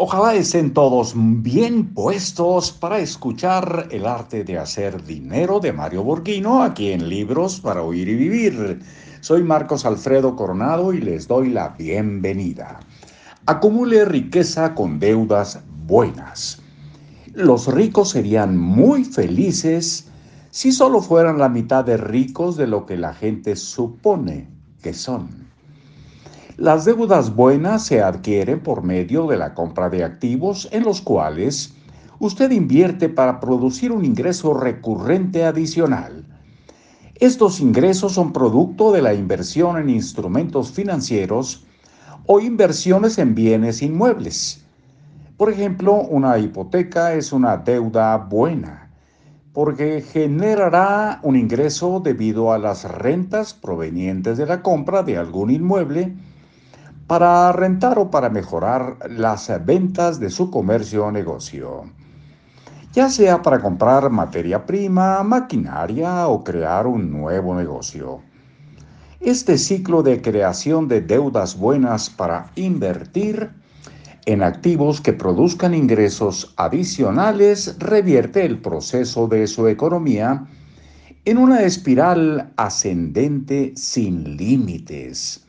Ojalá estén todos bien puestos para escuchar El arte de hacer dinero de Mario Borghino aquí en Libros para Oír y Vivir. Soy Marcos Alfredo Coronado y les doy la bienvenida. Acumule riqueza con deudas buenas. Los ricos serían muy felices si solo fueran la mitad de ricos de lo que la gente supone que son. Las deudas buenas se adquieren por medio de la compra de activos en los cuales usted invierte para producir un ingreso recurrente adicional. Estos ingresos son producto de la inversión en instrumentos financieros o inversiones en bienes inmuebles. Por ejemplo, una hipoteca es una deuda buena porque generará un ingreso debido a las rentas provenientes de la compra de algún inmueble para rentar o para mejorar las ventas de su comercio o negocio, ya sea para comprar materia prima, maquinaria o crear un nuevo negocio. Este ciclo de creación de deudas buenas para invertir en activos que produzcan ingresos adicionales revierte el proceso de su economía en una espiral ascendente sin límites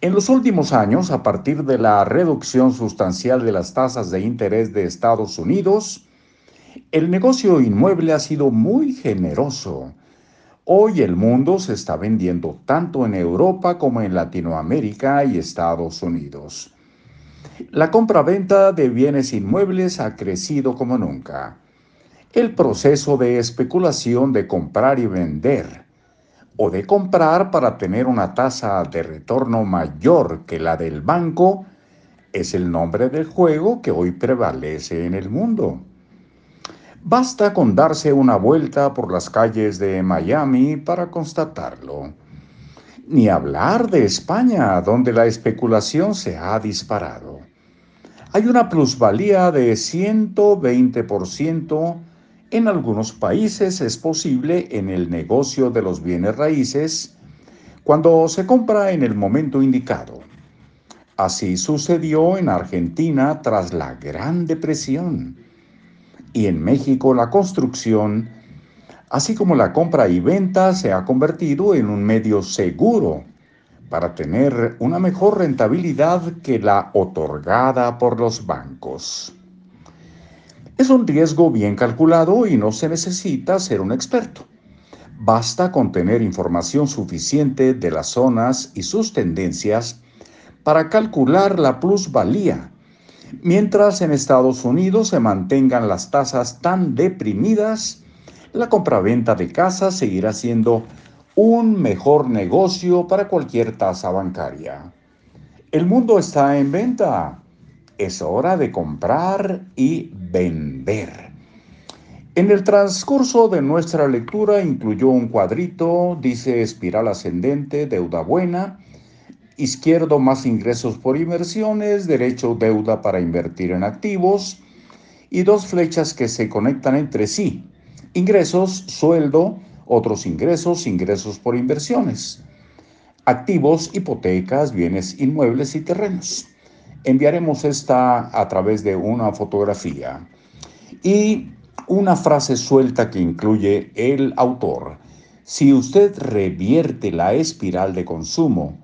en los últimos años, a partir de la reducción sustancial de las tasas de interés de Estados Unidos, el negocio inmueble ha sido muy generoso. Hoy el mundo se está vendiendo tanto en Europa como en Latinoamérica y Estados Unidos. La compra-venta de bienes inmuebles ha crecido como nunca. El proceso de especulación de comprar y vender o de comprar para tener una tasa de retorno mayor que la del banco es el nombre del juego que hoy prevalece en el mundo. Basta con darse una vuelta por las calles de Miami para constatarlo. Ni hablar de España, donde la especulación se ha disparado. Hay una plusvalía de 120% en algunos países es posible en el negocio de los bienes raíces cuando se compra en el momento indicado. Así sucedió en Argentina tras la Gran Depresión y en México la construcción, así como la compra y venta, se ha convertido en un medio seguro para tener una mejor rentabilidad que la otorgada por los bancos. Es un riesgo bien calculado y no se necesita ser un experto. Basta con tener información suficiente de las zonas y sus tendencias para calcular la plusvalía, mientras en Estados Unidos se mantengan las tasas tan deprimidas, la compraventa de casas seguirá siendo un mejor negocio para cualquier tasa bancaria. El mundo está en venta es hora de comprar y vender. En el transcurso de nuestra lectura incluyó un cuadrito, dice espiral ascendente, deuda buena, izquierdo más ingresos por inversiones, derecho deuda para invertir en activos y dos flechas que se conectan entre sí, ingresos, sueldo, otros ingresos, ingresos por inversiones, activos, hipotecas, bienes inmuebles y terrenos. Enviaremos esta a través de una fotografía y una frase suelta que incluye el autor. Si usted revierte la espiral de consumo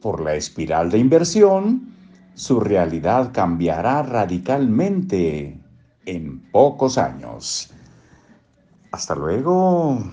por la espiral de inversión, su realidad cambiará radicalmente en pocos años. Hasta luego.